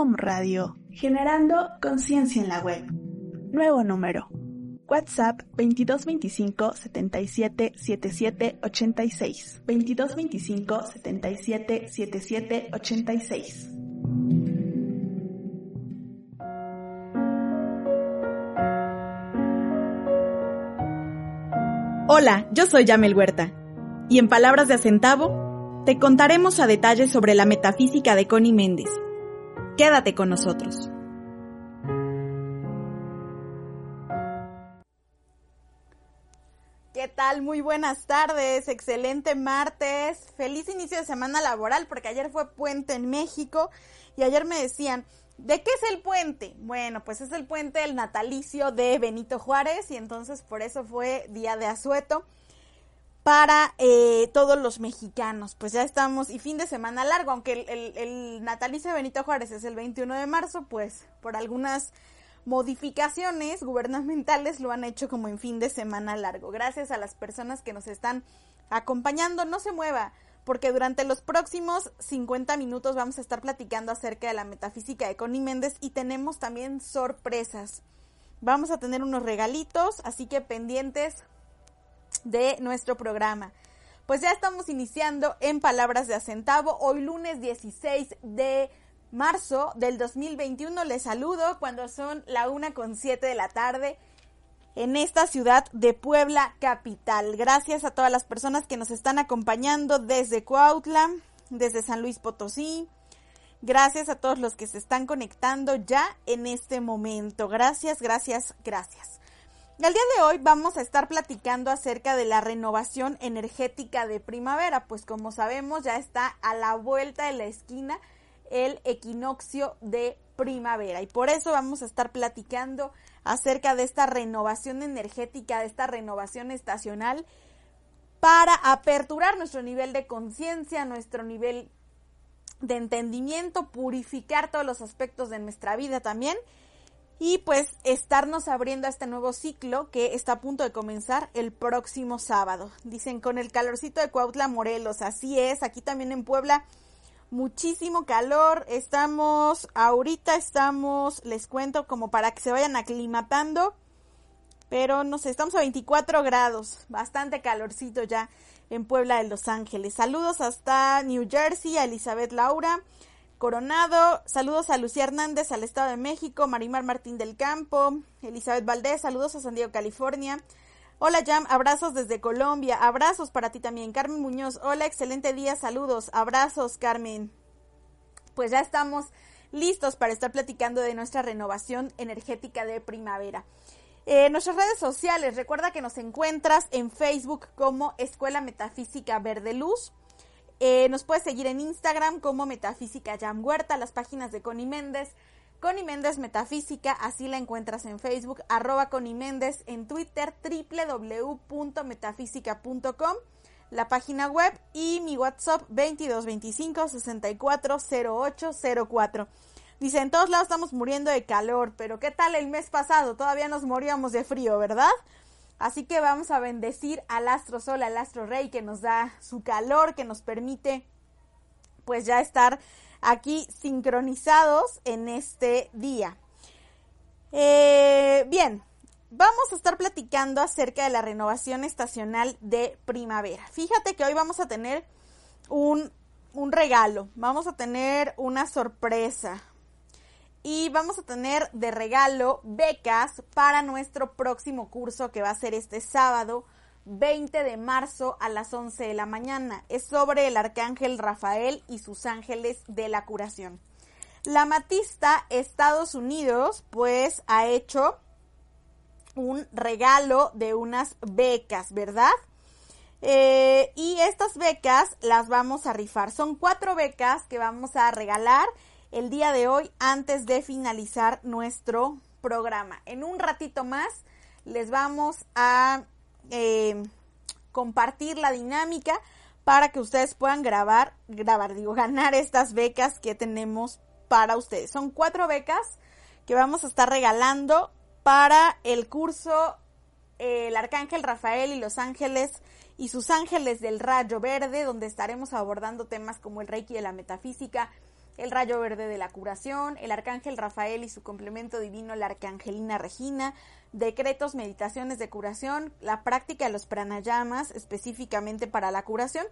Om Radio, generando conciencia en la web. Nuevo número. WhatsApp 2225 77 77 86. 2225 77 77 86. Hola, yo soy Yamel Huerta. Y en palabras de Acentavo, te contaremos a detalle sobre la metafísica de Connie Méndez. Quédate con nosotros. ¿Qué tal? Muy buenas tardes, excelente martes, feliz inicio de semana laboral porque ayer fue puente en México y ayer me decían, ¿de qué es el puente? Bueno, pues es el puente del natalicio de Benito Juárez y entonces por eso fue día de asueto para eh, todos los mexicanos. Pues ya estamos, y fin de semana largo, aunque el, el, natalicio de Benito Juárez es el 21 de marzo, pues por algunas modificaciones gubernamentales lo han hecho como en fin de semana largo. Gracias a las personas que nos están acompañando, no se mueva, porque durante los próximos 50 minutos vamos a estar platicando acerca de la metafísica de Connie Méndez y tenemos también sorpresas. Vamos a tener unos regalitos, así que pendientes de nuestro programa. Pues ya estamos iniciando en Palabras de Acentavo, hoy lunes 16 de marzo del 2021. Les saludo cuando son la una con siete de la tarde en esta ciudad de Puebla capital. Gracias a todas las personas que nos están acompañando desde Cuautla, desde San Luis Potosí. Gracias a todos los que se están conectando ya en este momento. Gracias, gracias, gracias. El día de hoy vamos a estar platicando acerca de la renovación energética de primavera, pues como sabemos ya está a la vuelta de la esquina el equinoccio de primavera. Y por eso vamos a estar platicando acerca de esta renovación energética, de esta renovación estacional para aperturar nuestro nivel de conciencia, nuestro nivel de entendimiento, purificar todos los aspectos de nuestra vida también y pues estarnos abriendo a este nuevo ciclo que está a punto de comenzar el próximo sábado. Dicen con el calorcito de Cuautla Morelos, así es, aquí también en Puebla muchísimo calor, estamos, ahorita estamos, les cuento como para que se vayan aclimatando, pero no sé, estamos a 24 grados, bastante calorcito ya en Puebla de Los Ángeles. Saludos hasta New Jersey a Elizabeth Laura. Coronado, saludos a Lucía Hernández, al Estado de México, Marimar Martín del Campo, Elizabeth Valdés, saludos a San Diego, California. Hola Jam, abrazos desde Colombia, abrazos para ti también. Carmen Muñoz, hola, excelente día, saludos, abrazos Carmen. Pues ya estamos listos para estar platicando de nuestra renovación energética de primavera. Eh, nuestras redes sociales, recuerda que nos encuentras en Facebook como Escuela Metafísica Verde Luz. Eh, nos puedes seguir en Instagram como Metafísica Jam Huerta, las páginas de Connie Méndez, Connie Méndez Metafísica, así la encuentras en Facebook, arroba Connie Méndez, en Twitter, www.metafísica.com, la página web y mi WhatsApp 2225 640804. Dice, en todos lados estamos muriendo de calor, pero ¿qué tal el mes pasado? Todavía nos moríamos de frío, ¿verdad? Así que vamos a bendecir al astro sol, al astro rey que nos da su calor, que nos permite pues ya estar aquí sincronizados en este día. Eh, bien, vamos a estar platicando acerca de la renovación estacional de primavera. Fíjate que hoy vamos a tener un, un regalo, vamos a tener una sorpresa y vamos a tener de regalo becas para nuestro próximo curso que va a ser este sábado 20 de marzo a las 11 de la mañana. Es sobre el arcángel Rafael y sus ángeles de la curación. La Matista Estados Unidos pues ha hecho un regalo de unas becas, ¿verdad? Eh, y estas becas las vamos a rifar. Son cuatro becas que vamos a regalar el día de hoy antes de finalizar nuestro programa. En un ratito más les vamos a eh, compartir la dinámica para que ustedes puedan grabar, grabar, digo, ganar estas becas que tenemos para ustedes. Son cuatro becas que vamos a estar regalando para el curso El Arcángel Rafael y los ángeles y sus ángeles del rayo verde, donde estaremos abordando temas como el reiki de la metafísica, el rayo verde de la curación, el arcángel Rafael y su complemento divino, la arcangelina Regina, decretos, meditaciones de curación, la práctica de los pranayamas específicamente para la curación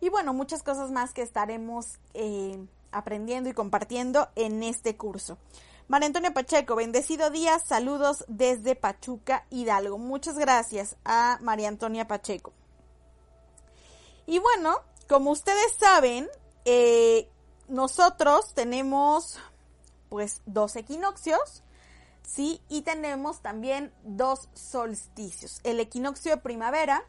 y bueno, muchas cosas más que estaremos eh, aprendiendo y compartiendo en este curso. María Antonia Pacheco, bendecido día, saludos desde Pachuca, Hidalgo. Muchas gracias a María Antonia Pacheco. Y bueno, como ustedes saben, eh, nosotros tenemos pues dos equinoccios, ¿sí? Y tenemos también dos solsticios, el equinoccio de primavera,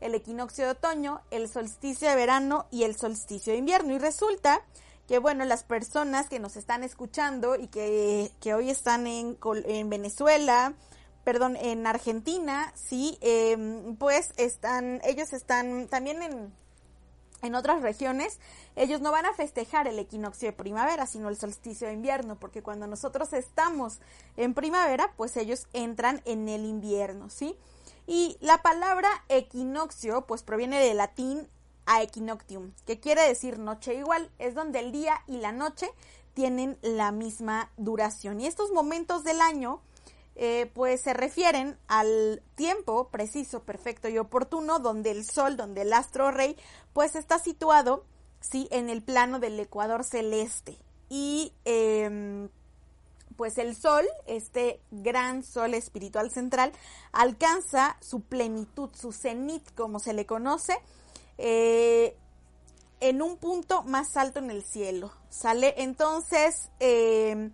el equinoccio de otoño, el solsticio de verano y el solsticio de invierno. Y resulta que bueno, las personas que nos están escuchando y que, hoy están en, en, Venezuela, perdón, en Argentina, sí, em, pues están, ellos están también en, en otras regiones, ellos no van a festejar el equinoccio de primavera, sino el solsticio de invierno, porque cuando nosotros estamos en primavera, pues ellos entran en el invierno, ¿sí? Y la palabra equinoccio, pues proviene del latín a equinoctium, que quiere decir noche igual, es donde el día y la noche tienen la misma duración. Y estos momentos del año, eh, pues se refieren al tiempo preciso, perfecto y oportuno donde el Sol, donde el astro rey, pues está situado, sí, en el plano del ecuador celeste. Y em, pues el Sol, este gran Sol espiritual central, alcanza su plenitud, su cenit, como se le conoce, eh, en un punto más alto en el cielo, ¿sale? Entonces, eh,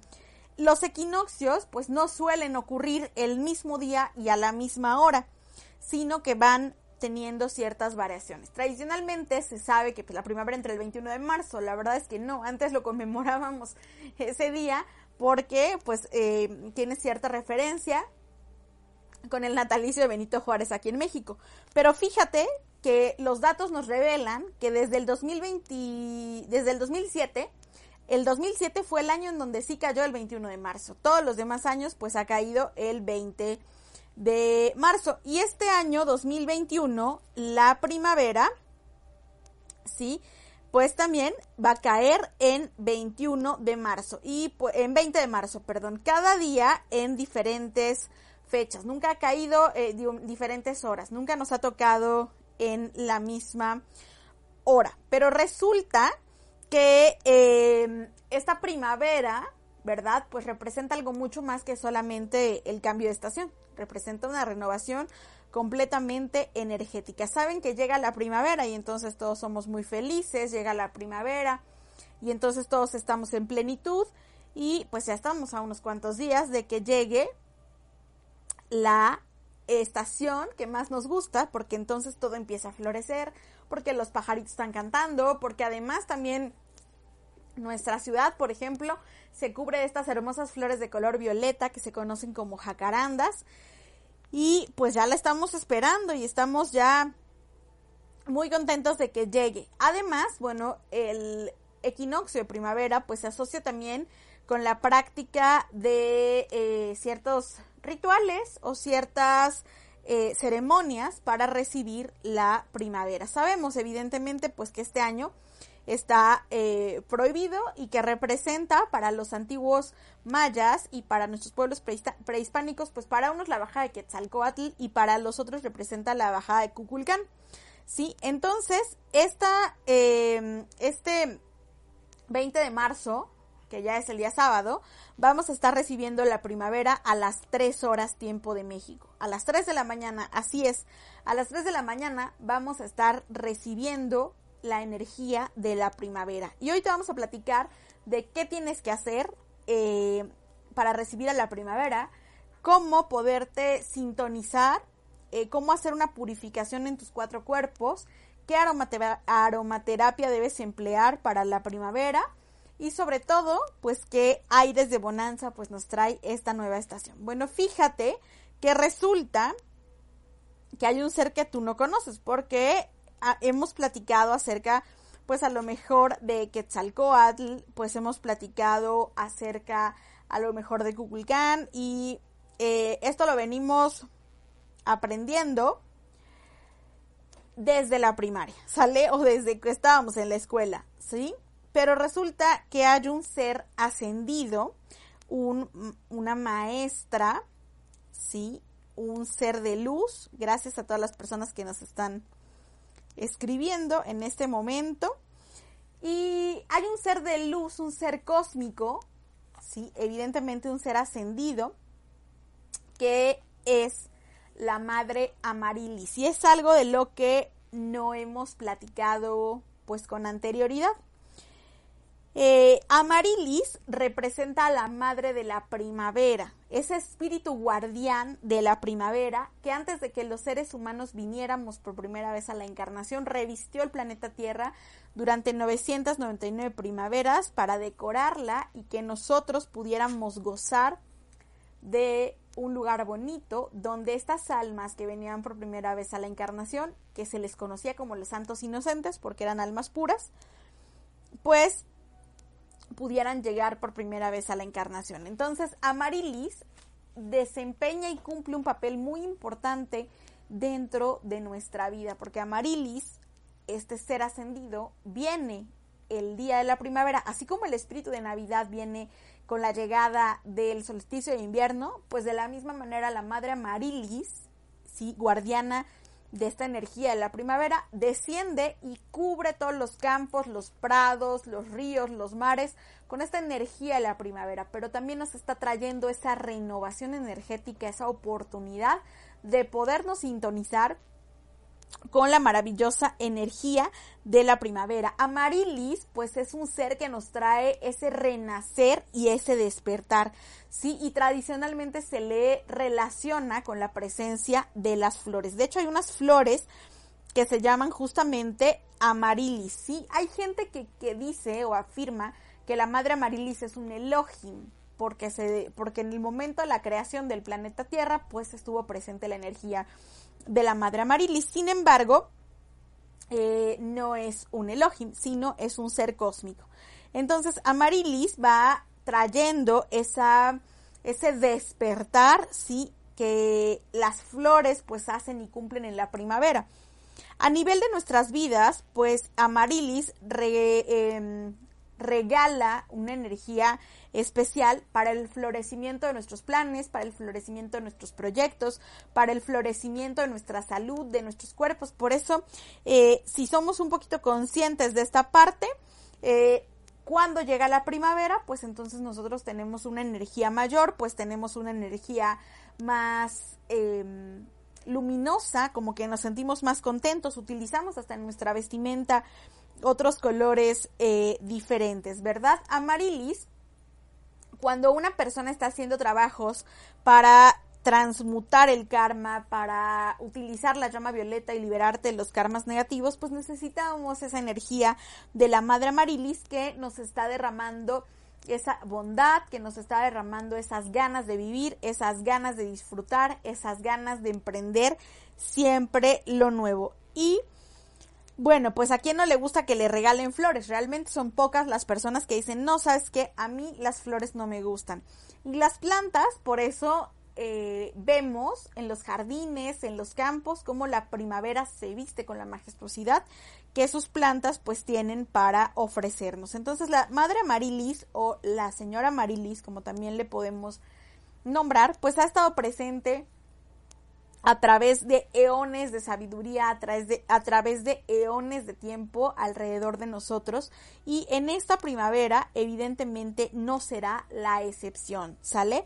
los equinoccios pues no suelen ocurrir el mismo día y a la misma hora, sino que van teniendo ciertas variaciones. Tradicionalmente se sabe que pues, la primavera entre el 21 de marzo, la verdad es que no, antes lo conmemorábamos ese día porque pues eh, tiene cierta referencia con el natalicio de Benito Juárez aquí en México. Pero fíjate que los datos nos revelan que desde el 2020, desde el 2007, el 2007 fue el año en donde sí cayó el 21 de marzo. Todos los demás años pues ha caído el 20 de marzo. Y este año 2021, la primavera, sí, pues también va a caer en 21 de marzo y en 20 de marzo, perdón, cada día en diferentes fechas. Nunca ha caído eh, diferentes horas, nunca nos ha tocado en la misma hora. Pero resulta que em, esta primavera, ¿verdad? Pues representa algo mucho más que solamente el cambio de estación. Representa una renovación completamente energética. Saben que llega la primavera y entonces todos somos muy felices, llega la primavera y entonces todos estamos en plenitud y pues ya estamos a unos cuantos días de que llegue la estación que más nos gusta, porque entonces todo empieza a florecer, porque los pajaritos están cantando, porque además también nuestra ciudad, por ejemplo, se cubre de estas hermosas flores de color violeta que se conocen como jacarandas. Y pues ya la estamos esperando y estamos ya muy contentos de que llegue. Además, bueno, el equinoccio de primavera pues se asocia también con la práctica de eh, ciertos rituales o ciertas eh, ceremonias para recibir la primavera. Sabemos evidentemente pues que este año está eh, prohibido y que representa para los antiguos mayas y para nuestros pueblos prehispánicos, pues para unos la bajada de Quetzalcoatl y para los otros representa la bajada de Cuculcán. Sí, entonces, esta, eh, este 20 de marzo, que ya es el día sábado, vamos a estar recibiendo la primavera a las 3 horas tiempo de México. A las 3 de la mañana, así es, a las 3 de la mañana vamos a estar recibiendo la energía de la primavera. Y hoy te vamos a platicar de qué tienes que hacer eh, para recibir a la primavera, cómo poderte sintonizar, eh, cómo hacer una purificación en tus cuatro cuerpos, qué aromaterapia debes emplear para la primavera y sobre todo, pues qué aires de bonanza pues nos trae esta nueva estación. Bueno, fíjate que resulta que hay un ser que tú no conoces porque hemos platicado acerca, pues a lo mejor de Quetzalcoatl, pues hemos platicado acerca a lo mejor de Kukulcán y eh, esto lo venimos aprendiendo desde la primaria, ¿sale? O desde que estábamos en la escuela, ¿sí? Pero resulta que hay un ser ascendido, un, una maestra, ¿sí? Un ser de luz, gracias a todas las personas que nos están escribiendo en este momento. Y hay un ser de luz, un ser cósmico, ¿sí? evidentemente un ser ascendido, que es la madre Amarilis. Y es algo de lo que no hemos platicado pues con anterioridad. Eh, Amarilis representa a la madre de la primavera, ese espíritu guardián de la primavera que antes de que los seres humanos viniéramos por primera vez a la encarnación, revistió el planeta Tierra durante 999 primaveras para decorarla y que nosotros pudiéramos gozar de un lugar bonito donde estas almas que venían por primera vez a la encarnación, que se les conocía como los santos inocentes porque eran almas puras, pues pudieran llegar por primera vez a la encarnación. Entonces, Amarilis desempeña y cumple un papel muy importante dentro de nuestra vida, porque Amarilis, este ser ascendido, viene el día de la primavera, así como el espíritu de Navidad viene con la llegada del solsticio de invierno, pues de la misma manera la madre Amarilis, sí, guardiana de esta energía. De la primavera desciende y cubre todos los campos, los prados, los ríos, los mares con esta energía de la primavera, pero también nos está trayendo esa renovación energética, esa oportunidad de podernos sintonizar con la maravillosa energía de la primavera. Amarilis, pues es un ser que nos trae ese renacer y ese despertar, ¿sí? Y tradicionalmente se le relaciona con la presencia de las flores. De hecho, hay unas flores que se llaman justamente amarilis, ¿sí? Hay gente que, que dice o afirma que la madre amarilis es un Elohim, porque, se, porque en el momento de la creación del planeta Tierra, pues estuvo presente la energía de la madre Amarilis. Sin embargo, eh, no es un Elohim, sino es un ser cósmico. Entonces, Amarilis va trayendo esa, ese despertar, sí, que las flores pues hacen y cumplen en la primavera. A nivel de nuestras vidas, pues Amarilis em, regala una energía especial para el florecimiento de nuestros planes, para el florecimiento de nuestros proyectos, para el florecimiento de nuestra salud, de nuestros cuerpos. Por eso, eh, si somos un poquito conscientes de esta parte, eh, cuando llega la primavera, pues entonces nosotros tenemos una energía mayor, pues tenemos una energía más em, luminosa, como que nos sentimos más contentos, utilizamos hasta en nuestra vestimenta otros colores eh, diferentes, ¿verdad? Amarilis cuando una persona está haciendo trabajos para transmutar el karma, para utilizar la llama violeta y liberarte de los karmas negativos, pues necesitamos esa energía de la Madre Amarilis que nos está derramando esa bondad, que nos está derramando esas ganas de vivir, esas ganas de disfrutar, esas ganas de emprender siempre lo nuevo. Y bueno, pues a quien no le gusta que le regalen flores. Realmente son pocas las personas que dicen, no, sabes que a mí las flores no me gustan. Y las plantas, por eso eh, vemos en los jardines, en los campos, cómo la primavera se viste con la majestuosidad que sus plantas pues tienen para ofrecernos. Entonces la madre Amarilis o la señora Amarilis, como también le podemos nombrar, pues ha estado presente a través de eones de sabiduría, a través de, a través de eones de tiempo alrededor de nosotros y en esta primavera evidentemente no será la excepción, ¿sale?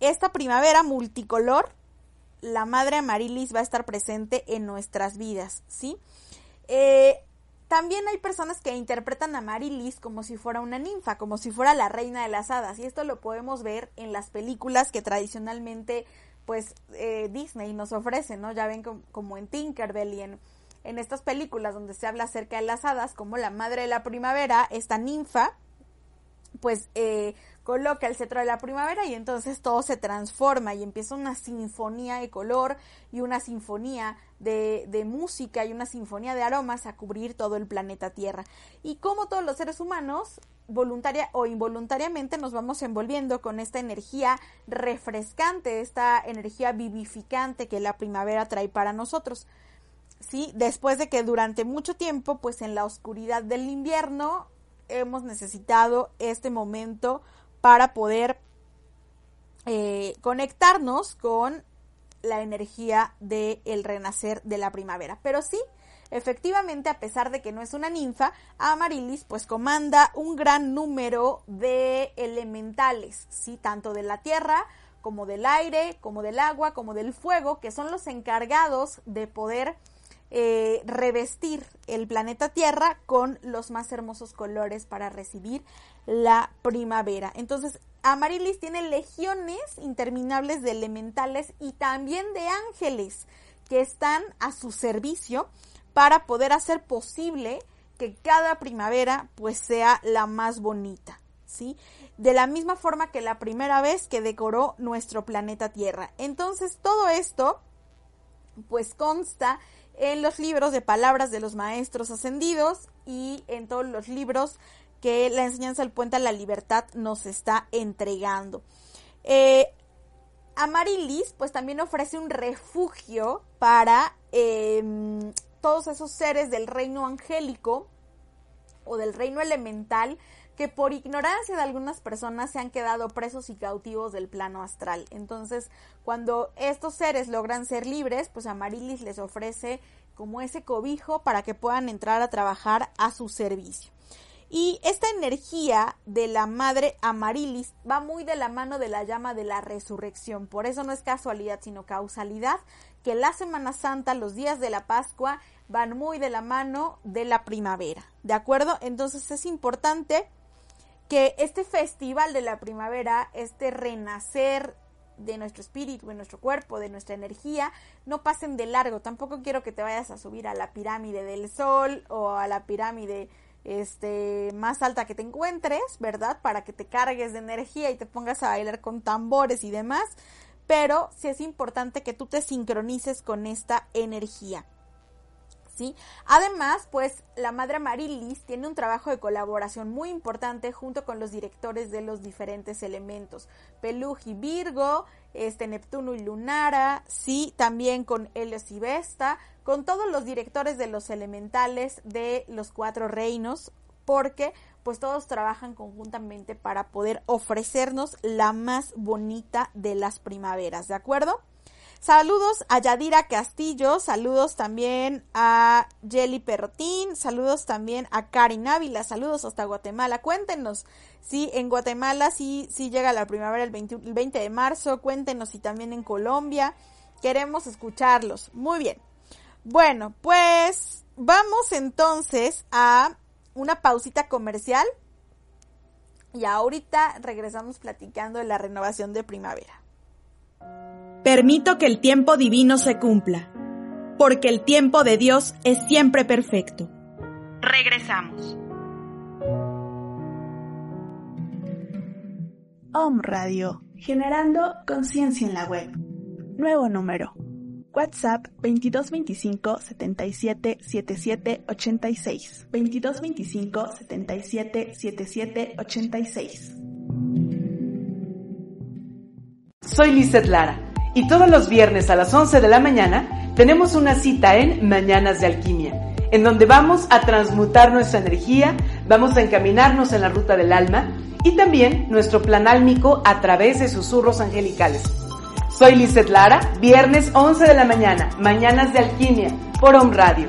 Esta primavera multicolor, la Madre Amarilis va a estar presente en nuestras vidas, ¿sí? Eh, también hay personas que interpretan a Amarilis como si fuera una ninfa, como si fuera la reina de las hadas, y esto lo podemos ver en las películas que tradicionalmente pues eh, Disney nos ofrece, ¿no? Ya ven como, en Tinkerbell y en, en estas películas donde se habla acerca de las hadas, como la madre de la primavera, esta ninfa, pues eh, coloca el cetro de la primavera y entonces todo se transforma y empieza una sinfonía de color y una sinfonía de, de, música y una sinfonía de aromas a cubrir todo el planeta Tierra. Y como todos los seres humanos, voluntaria o involuntariamente nos vamos envolviendo con esta energía refrescante, esta energía vivificante que la primavera trae para nosotros. ¿Sí? Después de que durante mucho tiempo, pues en la oscuridad del invierno, hemos necesitado este momento para poder eh, conectarnos con la energía del el renacer de la primavera. Pero sí, Efectivamente, a pesar de que no es una ninfa, Amarilis pues comanda un gran número de elementales, ¿sí? Tanto de la tierra como del aire, como del agua, como del fuego, que son los encargados de poder eh, revestir el planeta Tierra con los más hermosos colores para recibir la primavera. Entonces, Amarilis tiene legiones interminables de elementales y también de ángeles que están a su servicio para poder hacer posible que cada primavera pues sea la más bonita, ¿sí? De la misma forma que la primera vez que decoró nuestro planeta Tierra. Entonces todo esto pues consta en los libros de palabras de los maestros ascendidos y en todos los libros que la enseñanza del puente a la libertad nos está entregando. Eh, Amarilis pues también ofrece un refugio para em, todos esos seres del reino angélico o del reino elemental que por ignorancia de algunas personas se han quedado presos y cautivos del plano astral. Entonces, cuando estos seres logran ser libres, pues Amarilis les ofrece como ese cobijo para que puedan entrar a trabajar a su servicio. Y esta energía de la madre Amarilis va muy de la mano de la llama de la resurrección. Por eso no es casualidad, sino causalidad, que la Semana Santa, los días de la Pascua, van muy de la mano de la primavera. ¿De acuerdo? Entonces es importante que este festival de la primavera, este renacer de nuestro espíritu, de nuestro cuerpo, de nuestra energía, no pasen de largo. Tampoco quiero que te vayas a subir a la pirámide del sol o a la pirámide este, más alta que te encuentres, ¿verdad? Para que te cargues de energía y te pongas a bailar con tambores y demás. Pero sí es importante que tú te sincronices con esta energía. ¿Sí? Además, pues la Madre Marilis tiene un trabajo de colaboración muy importante junto con los directores de los diferentes elementos, Peluj y Virgo, este Neptuno y Lunara, sí, también con Helios y Vesta, con todos los directores de los elementales de los cuatro reinos, porque pues todos trabajan conjuntamente para poder ofrecernos la más bonita de las primaveras, ¿de acuerdo? Saludos a Yadira Castillo, saludos también a Jelly Perrotín, saludos también a Karin Ávila, saludos hasta Guatemala. Cuéntenos si en Guatemala sí, sí llega la primavera el 20, el 20 de marzo, cuéntenos si también en Colombia. Queremos escucharlos. Muy bien. Bueno, pues vamos entonces a una pausita comercial y ahorita regresamos platicando de la renovación de primavera. Permito que el tiempo divino se cumpla, porque el tiempo de Dios es siempre perfecto. Regresamos. Om Radio, generando conciencia en la web. Nuevo número WhatsApp 2225 77 77 86. 2225 77 77 86. soy Lizeth Lara y todos los viernes a las 11 de la mañana tenemos una cita en Mañanas de Alquimia, en donde vamos a transmutar nuestra energía, vamos a encaminarnos en la ruta del alma y también nuestro plan álmico a través de susurros angelicales. Soy Lizeth Lara, viernes 11 de la mañana, Mañanas de Alquimia, por Home Radio.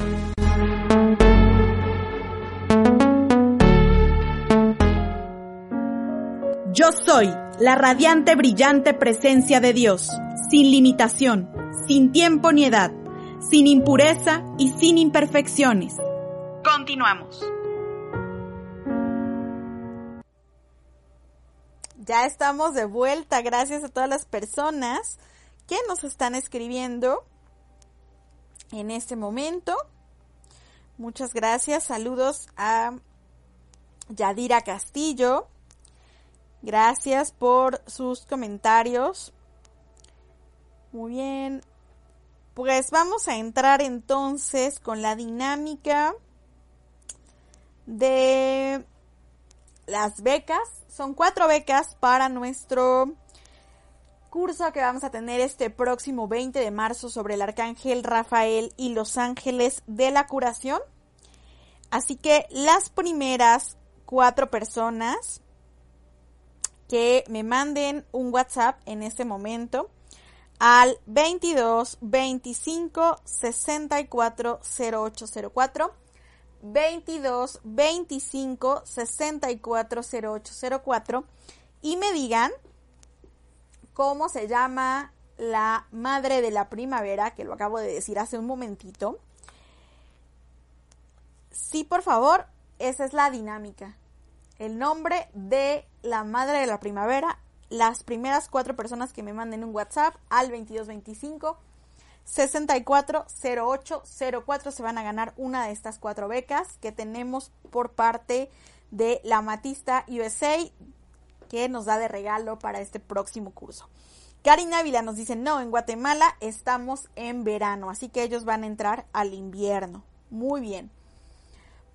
Yo soy la radiante, brillante presencia de Dios, sin limitación, sin tiempo ni edad, sin impureza y sin imperfecciones. Continuamos. Ya estamos de vuelta, gracias a todas las personas que nos están escribiendo en este momento. Muchas gracias, saludos a Yadira Castillo. Gracias por sus comentarios. Muy bien. Pues vamos a entrar entonces con la dinámica de las becas. Son cuatro becas para nuestro curso que vamos a tener este próximo 20 de marzo sobre el arcángel Rafael y los ángeles de la curación. Así que las primeras cuatro personas que me manden un WhatsApp en este momento al 22 25 64 0804 22 25 64 0804 y me digan cómo se llama la madre de la primavera, que lo acabo de decir hace un momentito. Sí, por favor, esa es la dinámica. El nombre de la madre de la primavera. Las primeras cuatro personas que me manden un WhatsApp al 2225 640804 se van a ganar una de estas cuatro becas que tenemos por parte de la Matista USA que nos da de regalo para este próximo curso. Karina Ávila nos dice, no, en Guatemala estamos en verano, así que ellos van a entrar al invierno. Muy bien.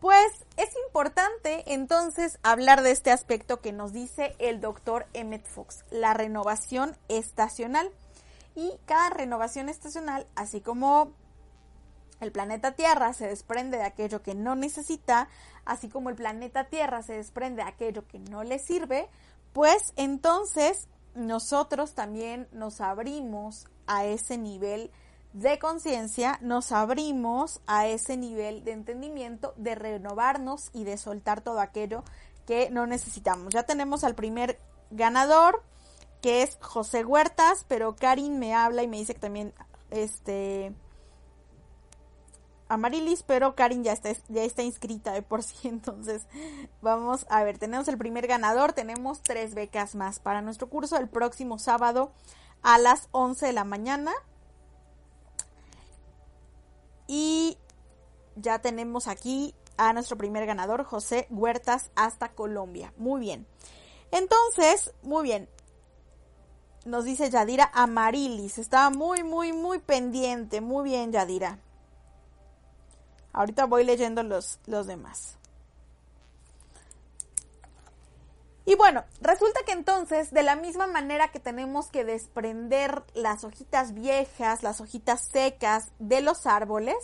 Pues es importante entonces hablar de este aspecto que nos dice el doctor Emmett Fox, la renovación estacional. Y cada renovación estacional, así como el planeta Tierra se desprende de aquello que no necesita, así como el planeta Tierra se desprende de aquello que no le sirve, pues entonces nosotros también nos abrimos a ese nivel de conciencia, nos abrimos a ese nivel de entendimiento, de renovarnos y de soltar todo aquello que no necesitamos. Ya tenemos al primer ganador, que es José Huertas, pero Karin me habla y me dice que también este Amarilis, pero Karin ya está, ya está inscrita de por sí, entonces vamos a ver, tenemos el primer ganador, tenemos tres becas más para nuestro curso el próximo sábado a las 11 de la mañana. Y ya tenemos aquí a nuestro primer ganador, José Huertas, hasta Colombia. Muy bien. Entonces, muy bien. Nos dice Yadira Amarilis. Estaba muy, muy, muy pendiente. Muy bien, Yadira. Ahorita voy leyendo los, los demás. Y bueno, resulta que entonces, de la misma manera que tenemos que desprender las hojitas viejas, las hojitas secas de los árboles,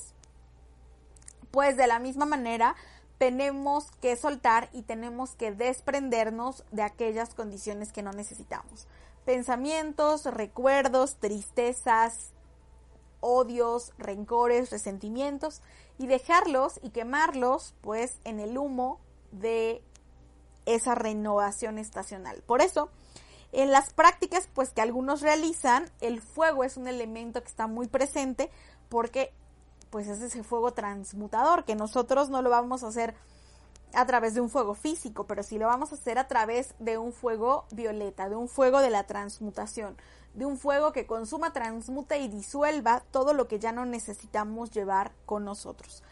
pues de la misma manera tenemos que soltar y tenemos que desprendernos de aquellas condiciones que no necesitamos. Pensamientos, recuerdos, tristezas, odios, rencores, resentimientos y dejarlos y quemarlos pues en el humo de esa renovación estacional. Por eso, en las prácticas pues que algunos realizan, el fuego es un elemento que está muy presente porque pues es ese fuego transmutador que nosotros no lo vamos a hacer a través de un fuego físico, pero sí lo vamos a hacer a través de un fuego violeta, de un fuego de la transmutación, de un fuego que consuma, transmute y disuelva todo lo que ya no necesitamos llevar con nosotros.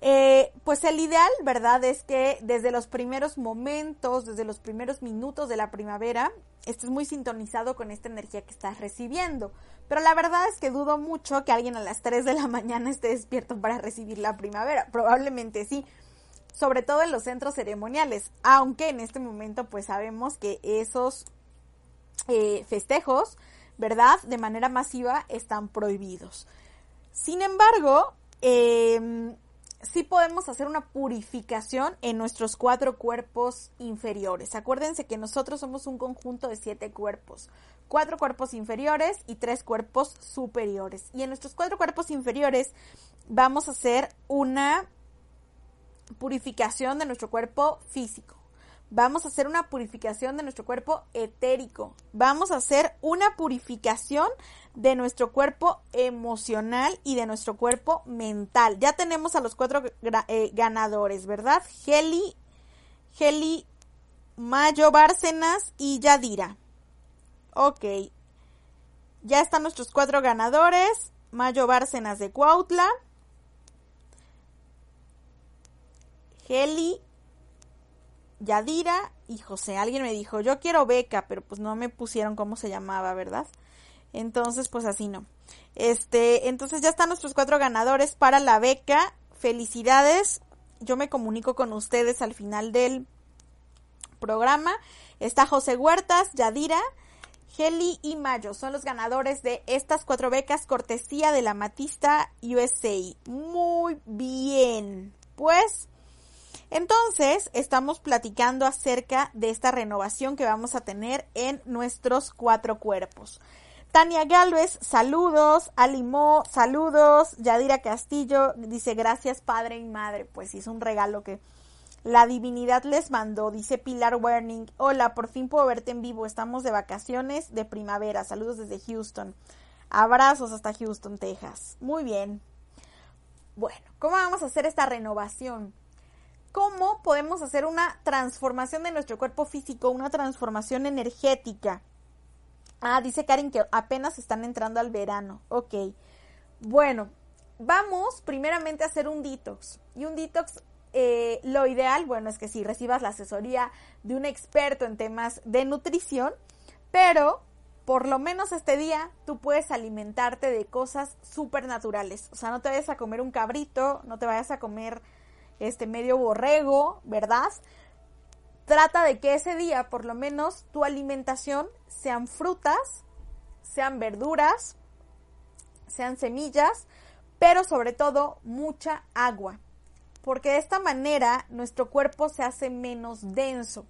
Eh, pues el ideal, ¿verdad? Es que desde los primeros momentos, desde los primeros minutos de la primavera, estés muy sintonizado con esta energía que estás recibiendo. Pero la verdad es que dudo mucho que alguien a las 3 de la mañana esté despierto para recibir la primavera. Probablemente sí, sobre todo en los centros ceremoniales, aunque en este momento pues sabemos que esos eh, festejos, ¿verdad? De manera masiva están prohibidos. Sin embargo, eh, sí podemos hacer una purificación en nuestros cuatro cuerpos inferiores. Acuérdense que nosotros somos un conjunto de siete cuerpos, cuatro cuerpos inferiores y tres cuerpos superiores. Y en nuestros cuatro cuerpos inferiores vamos a hacer una purificación de nuestro cuerpo físico. Vamos a hacer una purificación de nuestro cuerpo etérico. Vamos a hacer una purificación de nuestro cuerpo emocional y de nuestro cuerpo mental. Ya tenemos a los cuatro eh, ganadores, ¿verdad? Heli, Heli, Mayo, Bárcenas y Yadira. Ok. Ya están nuestros cuatro ganadores. Mayo Bárcenas de Cuautla. Heli, Yadira y José. Alguien me dijo, yo quiero beca, pero pues no me pusieron cómo se llamaba, ¿verdad? Entonces, pues así no. Este, entonces ya están nuestros cuatro ganadores para la beca. Felicidades. Yo me comunico con ustedes al final del programa. Está José Huertas, Yadira, Heli y Mayo. Son los ganadores de estas cuatro becas cortesía de la Matista USA. Muy bien. Pues, entonces, estamos platicando acerca de esta renovación que vamos a tener en nuestros cuatro cuerpos. Tania Galvez, saludos. Alimó, saludos. Yadira Castillo dice gracias padre y madre. Pues hizo un regalo que la divinidad les mandó. Dice Pilar Werning, hola, por fin puedo verte en vivo. Estamos de vacaciones de primavera. Saludos desde Houston. Abrazos hasta Houston, Texas. Muy bien. Bueno, ¿cómo vamos a hacer esta renovación? ¿Cómo podemos hacer una transformación de nuestro cuerpo físico, una transformación energética? Ah, dice Karen que apenas están entrando al verano. Ok. Bueno, vamos primeramente a hacer un detox. Y un detox, eh, lo ideal, bueno, es que si recibas la asesoría de un experto en temas de nutrición, pero por lo menos este día tú puedes alimentarte de cosas súper naturales. O sea, no te vayas a comer un cabrito, no te vayas a comer este medio borrego, ¿verdad? Trata de que ese día, por lo menos, tu alimentación sean frutas, sean verduras, sean semillas, pero sobre todo mucha agua. Porque de esta manera nuestro cuerpo se hace menos denso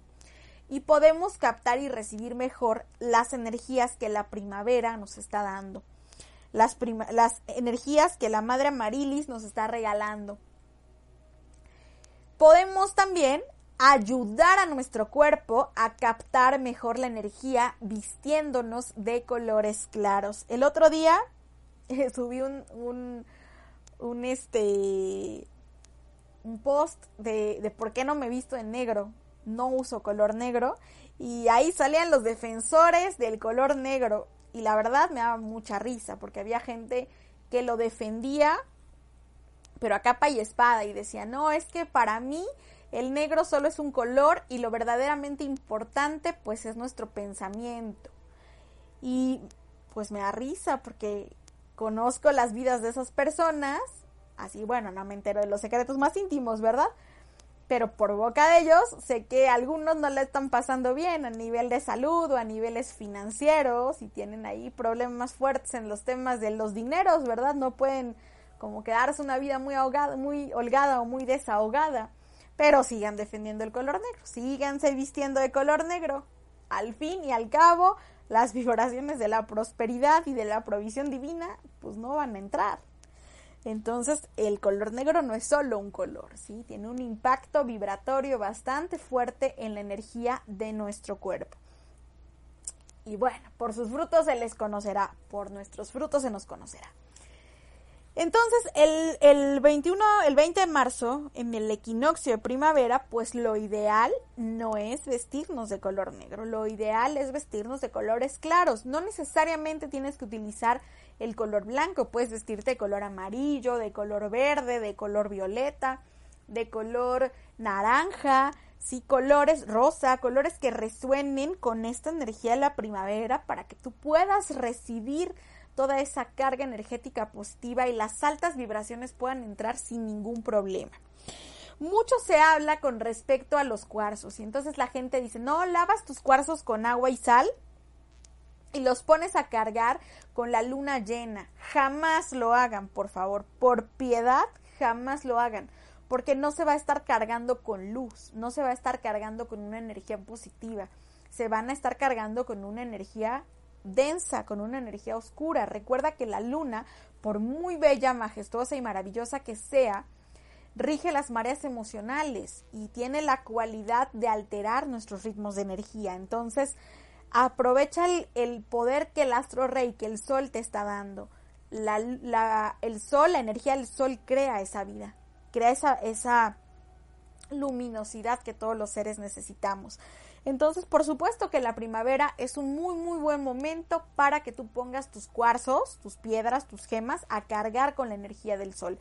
y podemos captar y recibir mejor las energías que la primavera nos está dando. Las, energías que la Madre Amarilis nos está regalando. Podemos también ayudar a nuestro cuerpo a captar mejor la energía vistiéndonos de colores claros. El otro día eh, subí un, un, este un post de, de por qué no me visto en negro, no uso color negro. Y ahí salían los defensores del color negro. Y la verdad me daba mucha risa porque había gente que lo defendía pero a capa y espada y decía, no, es que para mí el negro solo es un color y lo verdaderamente importante pues es nuestro pensamiento. Y pues me da risa porque conozco las vidas de esas personas, así bueno, no me entero de los secretos más íntimos, ¿verdad? pero por boca de ellos sé que algunos no le están pasando bien a nivel de salud o a niveles financieros y tienen ahí problemas fuertes en los temas de los dineros, ¿verdad? No pueden como quedarse una vida muy ahogada, muy holgada o muy desahogada, pero sigan defendiendo el color negro, síganse vistiendo de color negro. Al fin y al cabo, las vibraciones de la prosperidad y de la provisión divina pues no van a entrar. Entonces, el color negro no es solo un color, ¿sí? Tiene un impacto vibratorio bastante fuerte en la energía de nuestro cuerpo. Y bueno, por sus frutos se les conocerá, por nuestros frutos se nos conocerá. Entonces, el, el 21, el 20 de marzo, en el equinoccio de primavera, pues lo ideal no es vestirnos de color negro, lo ideal es vestirnos de colores claros. No necesariamente tienes que utilizar el color blanco, puedes vestirte de color amarillo, de color verde, de color violeta, de color naranja, sí, colores rosa, colores que resuenen con esta energía de la primavera para que tú puedas recibir toda esa carga energética positiva y las altas vibraciones puedan entrar sin ningún problema. Mucho se habla con respecto a los cuarzos y entonces la gente dice, no, lavas tus cuarzos con agua y sal y los pones a cargar con la luna llena. Jamás lo hagan, por favor. Por piedad, jamás lo hagan. Porque no se va a estar cargando con luz, no se va a estar cargando con una energía positiva. Se van a estar cargando con una energía densa, con una energía oscura. Recuerda que la luna, por muy bella, majestuosa y maravillosa que sea, rige las mareas emocionales y tiene la cualidad de alterar nuestros ritmos de energía. Entonces, Aprovecha el, poder que el astro rey, que el sol te está dando. La, el sol, la energía del sol crea esa vida, crea esa, esa luminosidad que todos los seres necesitamos. Entonces, por supuesto que la primavera es un muy, muy buen momento para que tú pongas tus cuarzos, tus piedras, tus gemas a cargar con la energía del sol.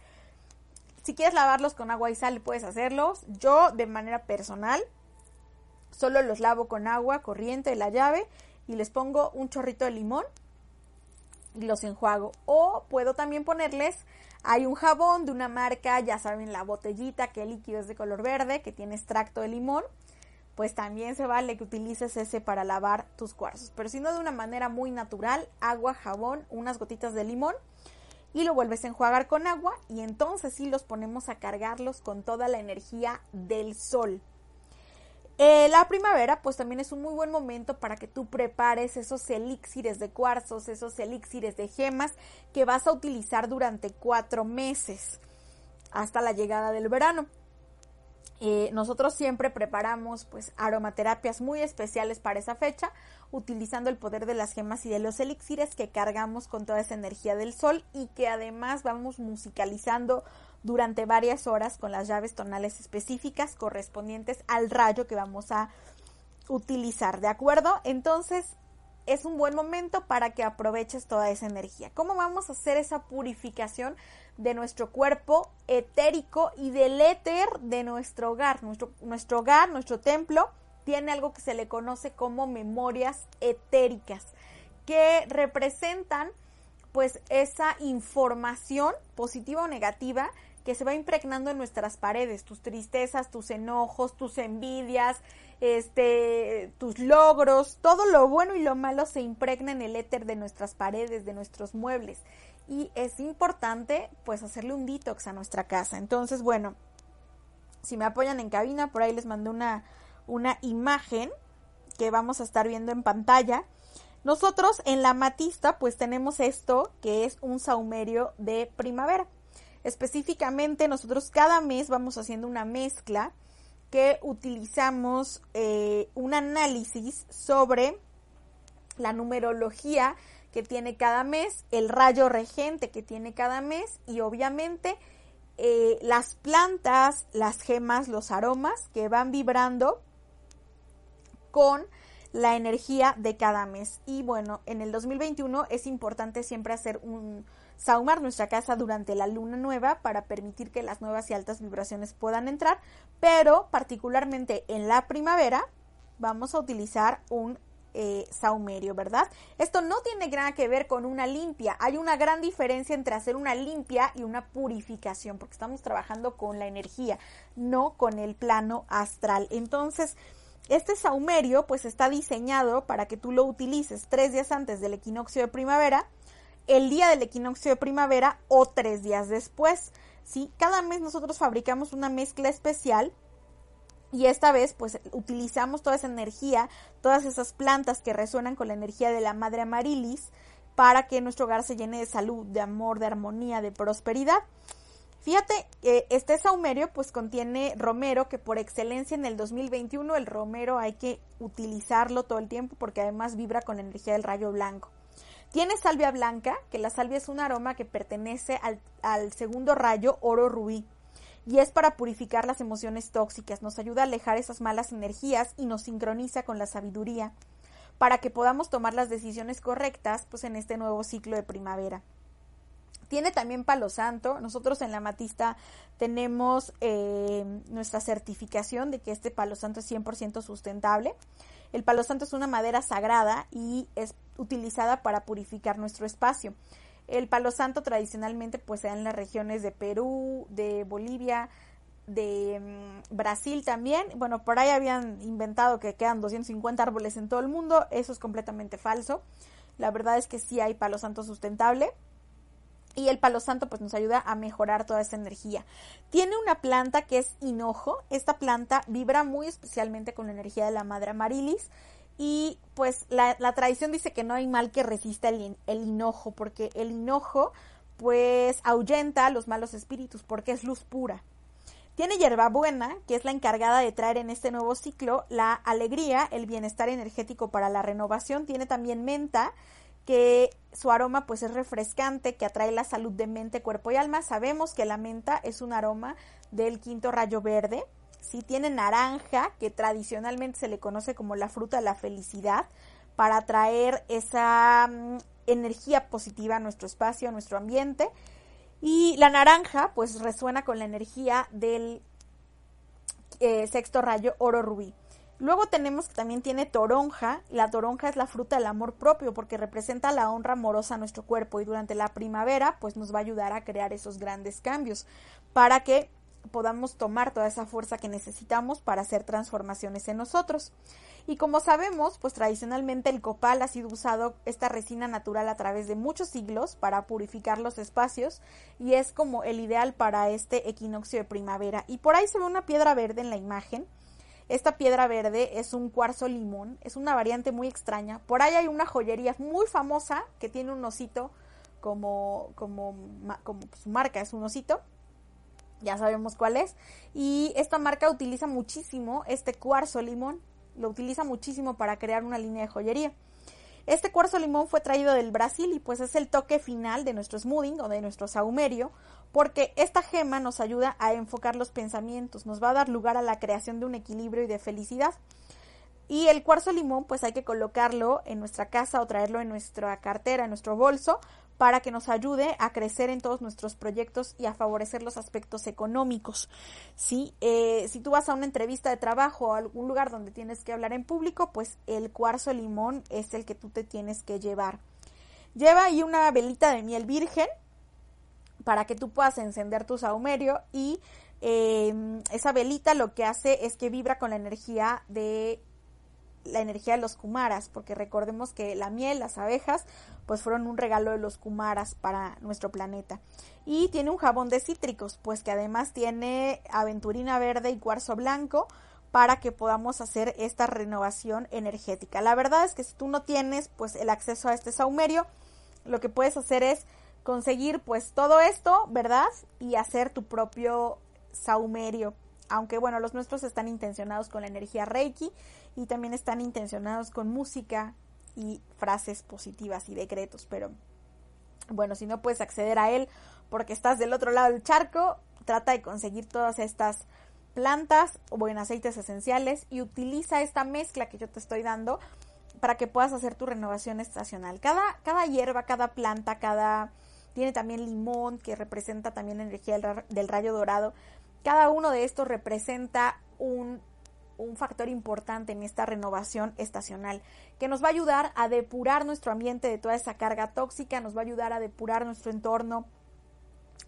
Si quieres lavarlos con agua y sal, puedes hacerlos. Yo, de manera personal, Solo los lavo con agua corriente de la llave y les pongo un chorrito de limón y los enjuago. O puedo también ponerles, hay un jabón de una marca, ya saben, la botellita que el líquido es de color verde, que tiene extracto de limón. Pues también se vale que utilices ese para lavar tus cuarzos. Pero si no de una manera muy natural, agua, jabón, unas gotitas de limón y lo vuelves a enjuagar con agua y entonces sí los ponemos a cargarlos con toda la energía del sol. Eh, la primavera pues también es un muy buen momento para que tú prepares esos elixires de cuarzos, esos elixires de gemas que vas a utilizar durante cuatro meses hasta la llegada del verano. Eh, nosotros siempre preparamos pues aromaterapias muy especiales para esa fecha, utilizando el poder de las gemas y de los elixires que cargamos con toda esa energía del sol y que además vamos musicalizando durante varias horas con las llaves tonales específicas correspondientes al rayo que vamos a utilizar, ¿de acuerdo? Entonces es un buen momento para que aproveches toda esa energía. ¿Cómo vamos a hacer esa purificación de nuestro cuerpo etérico y del éter de nuestro hogar? Nuestro, nuestro hogar, nuestro templo, tiene algo que se le conoce como memorias etéricas, que representan pues esa información positiva o negativa que se va impregnando en nuestras paredes, tus tristezas, tus enojos, tus envidias, este, tus logros, todo lo bueno y lo malo se impregna en el éter de nuestras paredes, de nuestros muebles. Y es importante pues hacerle un detox a nuestra casa. Entonces, bueno, si me apoyan en cabina, por ahí les mando una, una imagen que vamos a estar viendo en pantalla. Nosotros en la matista pues tenemos esto que es un saumerio de primavera. Específicamente nosotros cada mes vamos haciendo una mezcla que utilizamos eh, un análisis sobre la numerología que tiene cada mes, el rayo regente que tiene cada mes y obviamente eh, las plantas, las gemas, los aromas que van vibrando con la energía de cada mes. Y bueno, en el 2021 es importante siempre hacer un, saumar nuestra casa durante la luna nueva para permitir que las nuevas y altas vibraciones puedan entrar, pero particularmente en la primavera vamos a utilizar un eh, saumerio, ¿verdad? Esto no tiene nada que ver con una limpia. Hay una gran diferencia entre hacer una limpia y una purificación, porque estamos trabajando con la energía, no con el plano astral. Entonces, este saumerio pues está diseñado para que tú lo utilices tres días antes del equinoccio de primavera, el día del equinoccio de primavera o tres días después. ¿sí? Cada mes nosotros fabricamos una mezcla especial y esta vez pues utilizamos toda esa energía, todas esas plantas que resuenan con la energía de la Madre Amarilis para que nuestro hogar se llene de salud, de amor, de armonía, de prosperidad. Fíjate, este saumerio pues contiene romero, que por excelencia en el 2021 el romero hay que utilizarlo todo el tiempo porque además vibra con la energía del rayo blanco. Tiene salvia blanca, que la salvia es un aroma que pertenece al, al segundo rayo oro rubí y es para purificar las emociones tóxicas, nos ayuda a alejar esas malas energías y nos sincroniza con la sabiduría para que podamos tomar las decisiones correctas pues en este nuevo ciclo de primavera. Tiene también palo santo. Nosotros en la Matista tenemos eh, nuestra certificación de que este palo santo es 100% sustentable. El palo santo es una madera sagrada y es utilizada para purificar nuestro espacio. El palo santo tradicionalmente pues se da en las regiones de Perú, de Bolivia, de mm, Brasil también. Bueno, por ahí habían inventado que quedan 250 árboles en todo el mundo. Eso es completamente falso. La verdad es que sí hay palo santo sustentable y el palo santo pues nos ayuda a mejorar toda esa energía. Tiene una planta que es hinojo, esta planta vibra muy especialmente con la energía de la madre amarilis y pues la, tradición dice que no hay mal que resista el, el hinojo porque el hinojo pues ahuyenta los malos espíritus porque es luz pura. Tiene hierbabuena, que es la encargada de traer en este nuevo ciclo la alegría, el bienestar energético para la renovación. Tiene también menta, que su aroma pues es refrescante, que atrae la salud de mente, cuerpo y alma. Sabemos que la menta es un aroma del quinto rayo verde. Si tiene naranja, que tradicionalmente se le conoce como la fruta de la felicidad, para atraer esa mm, energía positiva a nuestro espacio, a nuestro ambiente. Y la naranja, pues resuena con la energía del eh, sexto rayo oro rubí. Luego tenemos que también tiene toronja. La toronja es la fruta del amor propio porque representa la honra amorosa a nuestro cuerpo y durante la primavera pues nos va a ayudar a crear esos grandes cambios para que podamos tomar toda esa fuerza que necesitamos para hacer transformaciones en nosotros. Y como sabemos, pues tradicionalmente el copal ha sido usado esta resina natural a través de muchos siglos para purificar los espacios y es como el ideal para este equinoccio de primavera. Y por ahí se ve una piedra verde en la imagen esta piedra verde es un cuarzo limón, es una variante muy extraña. Por ahí hay una joyería muy famosa que tiene un osito como, como, como su marca es un osito. Ya sabemos cuál es. Y esta marca utiliza muchísimo este cuarzo limón. Lo utiliza muchísimo para crear una línea de joyería. Este cuarzo limón fue traído del Brasil y pues es el toque final de nuestro smoothing o de nuestro saumerio, porque esta gema nos ayuda a enfocar los pensamientos, nos va a dar lugar a la creación de un equilibrio y de felicidad. Y el cuarzo limón, pues hay que colocarlo en nuestra casa o traerlo en nuestra cartera, en nuestro bolso, para que nos ayude a crecer en todos nuestros proyectos y a favorecer los aspectos económicos. ¿sí? Eh, si tú vas a una entrevista de trabajo o a algún lugar donde tienes que hablar en público, pues el cuarzo limón es el que tú te tienes que llevar. Lleva ahí una velita de miel virgen para que tú puedas encender tu saumerio y eh, esa velita lo que hace es que vibra con la energía de la energía de los kumaras, porque recordemos que la miel, las abejas, pues fueron un regalo de los kumaras para nuestro planeta. Y tiene un jabón de cítricos, pues que además tiene aventurina verde y cuarzo blanco para que podamos hacer esta renovación energética. La verdad es que si tú no tienes pues el acceso a este saumerio, lo que puedes hacer es conseguir pues todo esto, ¿verdad? Y hacer tu propio saumerio aunque bueno, los nuestros están intencionados con la energía Reiki y también están intencionados con música y frases positivas y decretos, pero bueno, si no puedes acceder a él porque estás del otro lado del charco, trata de conseguir todas estas plantas o en aceites esenciales y utiliza esta mezcla que yo te estoy dando para que puedas hacer tu renovación estacional. Cada, cada hierba, cada planta, cada... Tiene también limón que representa también energía del rayo dorado. Cada uno de estos representa un un factor importante en esta renovación estacional, que nos va a ayudar a depurar nuestro ambiente de toda esa carga tóxica, nos va a ayudar a depurar nuestro entorno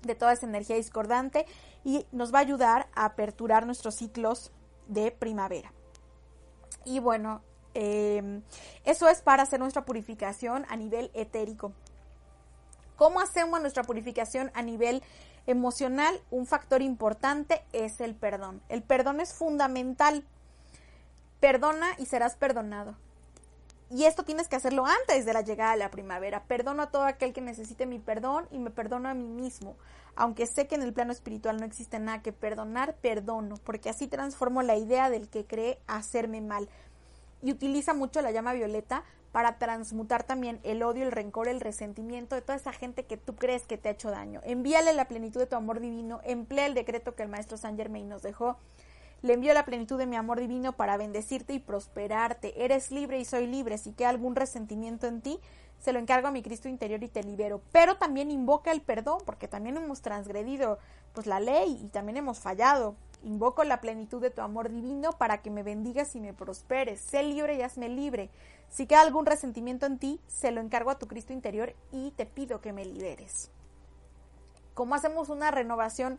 de toda esa energía discordante y nos va a ayudar a aperturar nuestros ciclos de primavera. Y bueno, em, eso es para hacer nuestra purificación a nivel etérico. ¿Cómo hacemos nuestra purificación a nivel emocional? Un factor importante es el perdón. El perdón es fundamental. Perdona y serás perdonado. Y esto tienes que hacerlo antes de la llegada de la primavera. Perdono a todo aquel que necesite mi perdón y me perdono a mí mismo. Aunque sé que en el plano espiritual no existe nada que perdonar, perdono, porque así transformo la idea del que cree hacerme mal. Y utiliza mucho la llama violeta para transmutar también el odio, el rencor, el resentimiento de toda esa gente que tú crees que te ha hecho daño. Envíale la plenitud de tu amor divino, emplea el decreto que el maestro Saint Germain nos dejó le envío la plenitud de mi amor divino para bendecirte y prosperarte. Eres libre y soy libre. Si queda algún resentimiento en ti, se lo encargo a mi Cristo interior y te libero. Pero también invoca el perdón, porque también hemos transgredido pues la ley y también hemos fallado. Invoco la plenitud de tu amor divino para que me bendigas y me prosperes. Sé libre y hazme libre. Si queda algún resentimiento en ti, se lo encargo a tu Cristo interior y te pido que me liberes. ¿Cómo hacemos una renovación?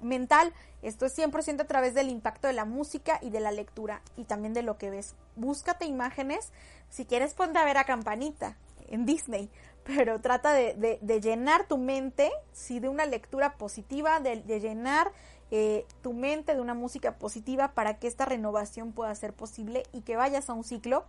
mental. Esto es 100% a través del impacto de la música y de la lectura y también de lo que ves. Búscate imágenes. Si quieres, ponte a ver a Campanita en Disney, pero trata de, llenar tu mente, sí, de una lectura positiva, de, llenar eh, tu mente de una música positiva para que esta renovación pueda ser posible y que vayas a un ciclo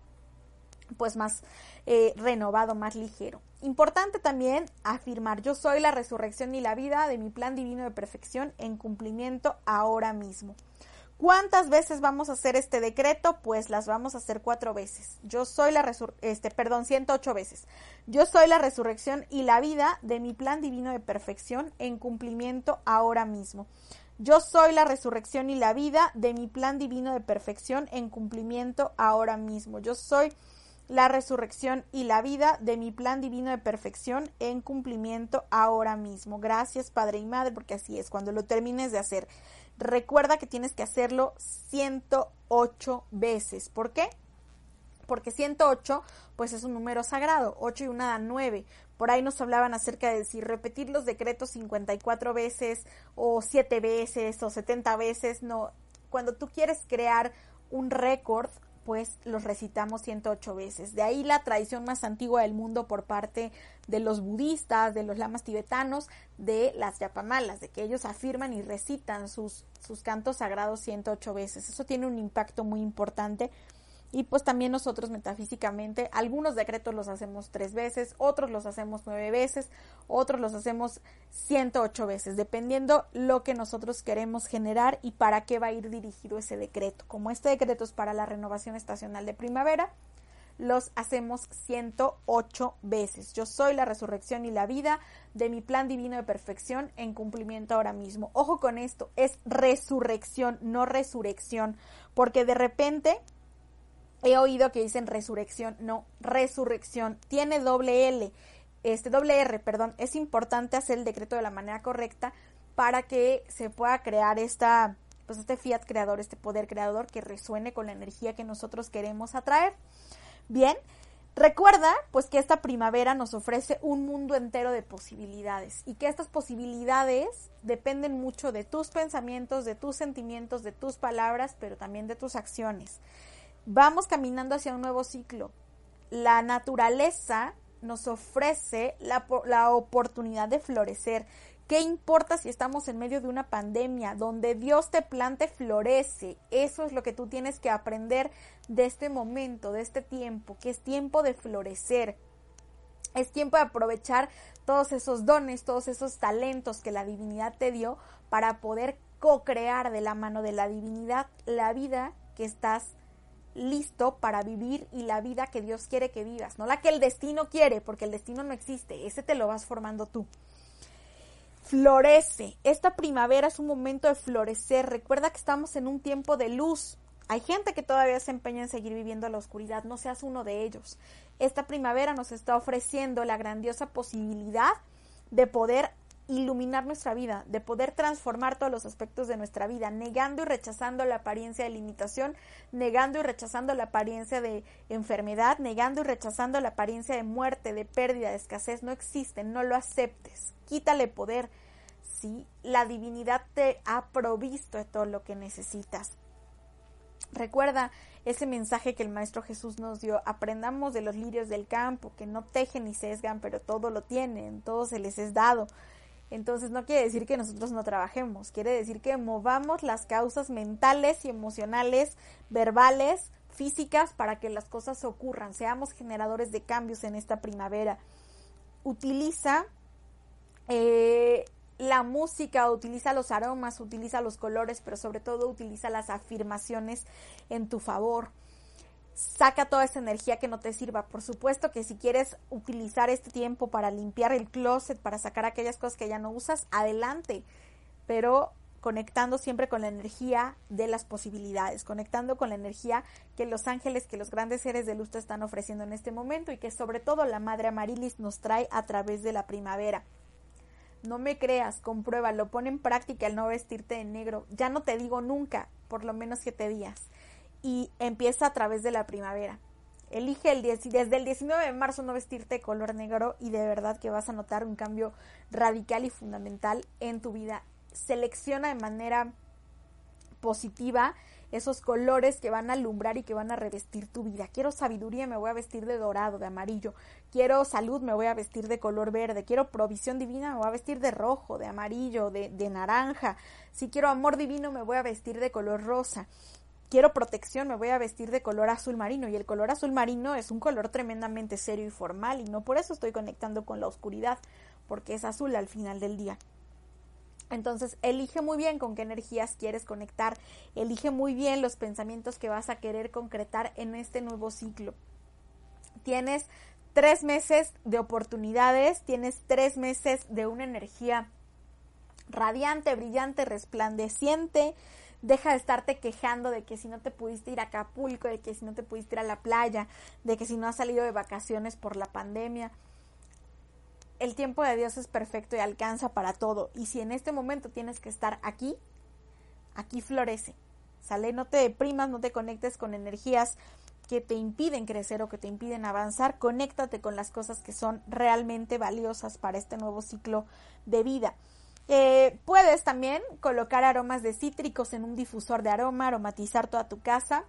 pues más eh, renovado, más ligero. Importante también afirmar, yo soy la resurrección y la vida de mi plan divino de perfección en cumplimiento ahora mismo. ¿Cuántas veces vamos a hacer este decreto? Pues las vamos a hacer cuatro veces. Yo soy la resurrección, este, perdón, 108 veces. Yo soy la resurrección y la vida de mi plan divino de perfección en cumplimiento ahora mismo. Yo soy la resurrección y la vida de mi plan divino de perfección en cumplimiento ahora mismo. Yo soy la resurrección y la vida de mi plan divino de perfección en cumplimiento ahora mismo. Gracias Padre y Madre, porque así es, cuando lo termines de hacer. Recuerda que tienes que hacerlo 108 veces. ¿Por qué? Porque 108 pues es un número sagrado, 8 y 1 da 9. Por ahí nos hablaban acerca de si repetir los decretos 54 veces o 7 veces o 70 veces, no. Cuando tú quieres crear un récord pues los recitamos 108 veces. De ahí la tradición más antigua del mundo por parte de los budistas, de los lamas tibetanos, de las yapamalas, de que ellos afirman y recitan sus, sus cantos sagrados 108 veces. Eso tiene un impacto muy importante y pues también nosotros metafísicamente, algunos decretos los hacemos tres veces, otros los hacemos nueve veces, otros los hacemos 108 veces, dependiendo lo que nosotros queremos generar y para qué va a ir dirigido ese decreto. Como este decreto es para la renovación estacional de primavera, los hacemos 108 veces. Yo soy la resurrección y la vida de mi plan divino de perfección en cumplimiento ahora mismo. Ojo con esto, es resurrección, no resurrección, porque de repente he oído que dicen resurrección, no, resurrección, tiene doble L, este doble R, perdón, es importante hacer el decreto de la manera correcta para que se pueda crear esta, pues este fiat creador, este poder creador que resuene con la energía que nosotros queremos atraer. Bien, recuerda pues que esta primavera nos ofrece un mundo entero de posibilidades y que estas posibilidades dependen mucho de tus pensamientos, de tus sentimientos, de tus palabras, pero también de tus acciones vamos caminando hacia un nuevo ciclo. La naturaleza nos ofrece la, la, oportunidad de florecer. ¿Qué importa si estamos en medio de una pandemia? Donde Dios te plante, florece. Eso es lo que tú tienes que aprender de este momento, de este tiempo, que es tiempo de florecer. Es tiempo de aprovechar todos esos dones, todos esos talentos que la divinidad te dio para poder co-crear de la mano de la divinidad la vida que estás listo para vivir y la vida que Dios quiere que vivas, no la que el destino quiere, porque el destino no existe, ese te lo vas formando tú. Florece, esta primavera es un momento de florecer, recuerda que estamos en un tiempo de luz, hay gente que todavía se empeña en seguir viviendo la oscuridad, no seas uno de ellos. Esta primavera nos está ofreciendo la grandiosa posibilidad de poder iluminar nuestra vida, de poder transformar todos los aspectos de nuestra vida, negando y rechazando la apariencia de limitación, negando y rechazando la apariencia de enfermedad, negando y rechazando la apariencia de muerte, de pérdida, de escasez, no existe, no lo aceptes, quítale poder. Sí, la divinidad te ha provisto de todo lo que necesitas. Recuerda ese mensaje que el Maestro Jesús nos dio, aprendamos de los lirios del campo, que no tejen ni sesgan, pero todo lo tienen, todo se les es dado. Entonces no quiere decir que nosotros no trabajemos, quiere decir que movamos las causas mentales y emocionales, verbales, físicas, para que las cosas ocurran, seamos generadores de cambios en esta primavera. Utiliza eh, la música, utiliza los aromas, utiliza los colores, pero sobre todo utiliza las afirmaciones en tu favor. Saca toda esa energía que no te sirva. Por supuesto que si quieres utilizar este tiempo para limpiar el closet, para sacar aquellas cosas que ya no usas, adelante. Pero conectando siempre con la energía de las posibilidades, conectando con la energía que los ángeles, que los grandes seres de luz te están ofreciendo en este momento y que sobre todo la Madre Amarilis nos trae a través de la primavera. No me creas, compruébalo, pon en práctica el no vestirte de negro. Ya no te digo nunca, por lo menos siete días. Y empieza a través de la primavera. Elige el desde el 19 de marzo no vestirte de color negro y de verdad que vas a notar un cambio radical y fundamental en tu vida. Selecciona de manera positiva esos colores que van a alumbrar y que van a revestir tu vida. Quiero sabiduría, me voy a vestir de dorado, de amarillo. Quiero salud, me voy a vestir de color verde. Quiero provisión divina, me voy a vestir de rojo, de amarillo, de, de naranja. Si quiero amor divino, me voy a vestir de color rosa. Quiero protección, me voy a vestir de color azul marino. Y el color azul marino es un color tremendamente serio y formal. Y no por eso estoy conectando con la oscuridad, porque es azul al final del día. Entonces, elige muy bien con qué energías quieres conectar, elige muy bien los pensamientos que vas a querer concretar en este nuevo ciclo. Tienes tres meses de oportunidades, tienes tres meses de una energía radiante, brillante, resplandeciente. Deja de estarte quejando de que si no te pudiste ir a Acapulco, de que si no te pudiste ir a la playa, de que si no has salido de vacaciones por la pandemia el tiempo de Dios es perfecto y alcanza para todo. Y si en este momento tienes que estar aquí, aquí florece. Sale, no te deprimas, no te conectes con energías que te impiden crecer o que te impiden avanzar. Conéctate con las cosas que son realmente valiosas para este nuevo ciclo de vida. Eh, puedes también colocar aromas de cítricos en un difusor de aroma, aromatizar toda tu casa.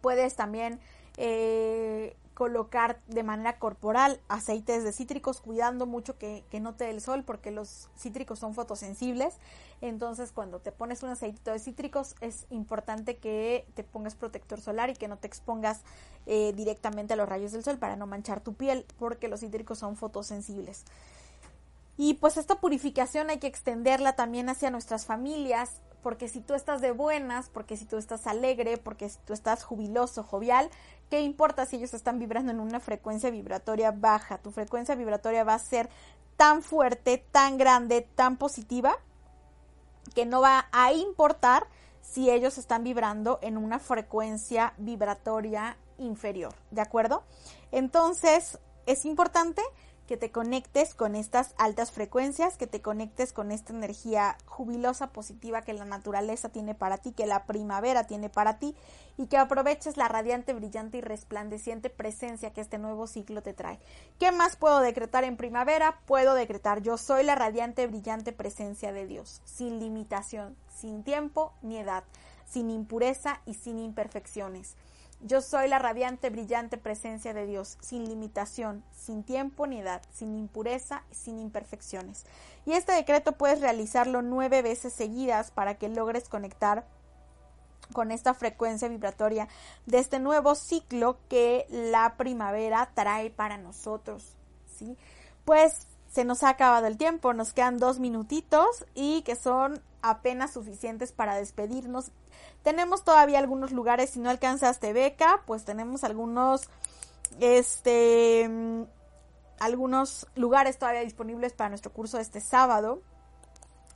Puedes también eh, colocar de manera corporal aceites de cítricos, cuidando mucho que, no te dé el sol porque los cítricos son fotosensibles. Entonces cuando te pones un aceitito de cítricos es importante que te pongas protector solar y que no te expongas eh, directamente a los rayos del sol para no manchar tu piel porque los cítricos son fotosensibles. Y pues esta purificación hay que extenderla también hacia nuestras familias, porque si tú estás de buenas, porque si tú estás alegre, porque si tú estás jubiloso, jovial, ¿qué importa si ellos están vibrando en una frecuencia vibratoria baja? Tu frecuencia vibratoria va a ser tan fuerte, tan grande, tan positiva, que no va a importar si ellos están vibrando en una frecuencia vibratoria inferior, ¿de acuerdo? Entonces, es importante que te conectes con estas altas frecuencias, que te conectes con esta energía jubilosa, positiva que la naturaleza tiene para ti, que la primavera tiene para ti y que aproveches la radiante, brillante y resplandeciente presencia que este nuevo ciclo te trae. ¿Qué más puedo decretar en primavera? Puedo decretar yo soy la radiante, brillante presencia de Dios, sin limitación, sin tiempo ni edad, sin impureza y sin imperfecciones. Yo soy la radiante, brillante presencia de Dios, sin limitación, sin tiempo ni edad, sin impureza, sin imperfecciones. Y este decreto puedes realizarlo nueve veces seguidas para que logres conectar con esta frecuencia vibratoria de este nuevo ciclo que la primavera trae para nosotros. ¿sí? Pues se nos ha acabado el tiempo, nos quedan dos minutitos y que son apenas suficientes para despedirnos. Tenemos todavía algunos lugares, si no alcanzaste beca, pues tenemos algunos, este, algunos lugares todavía disponibles para nuestro curso este sábado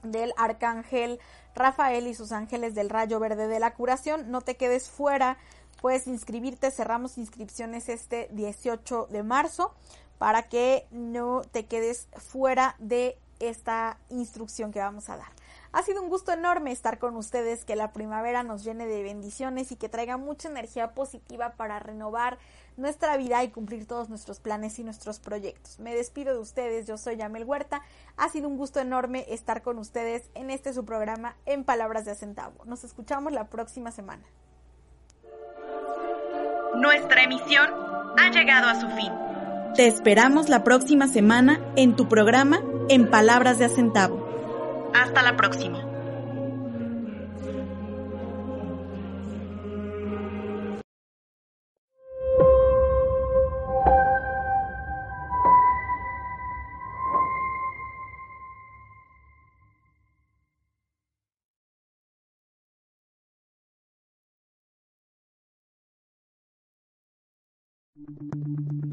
del Arcángel Rafael y sus ángeles del rayo verde de la curación. No te quedes fuera, puedes inscribirte, cerramos inscripciones este 18 de marzo para que no te quedes fuera de esta instrucción que vamos a dar. Ha sido un gusto enorme estar con ustedes, que la primavera nos llene de bendiciones y que traiga mucha energía positiva para renovar nuestra vida y cumplir todos nuestros planes y nuestros proyectos. Me despido de ustedes, yo soy Yamel Huerta. Ha sido un gusto enorme estar con ustedes en este su programa En Palabras de Acentavo. Nos escuchamos la próxima semana. Nuestra emisión ha llegado a su fin. Te esperamos la próxima semana en tu programa En Palabras de Acentavo. Hasta la próxima.